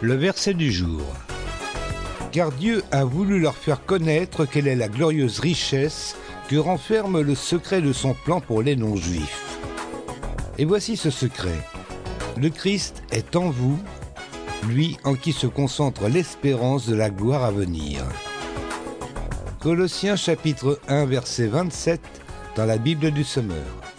Le verset du jour. Car Dieu a voulu leur faire connaître quelle est la glorieuse richesse que renferme le secret de son plan pour les non-juifs. Et voici ce secret. Le Christ est en vous, lui en qui se concentre l'espérance de la gloire à venir. Colossiens chapitre 1 verset 27 dans la Bible du Semeur.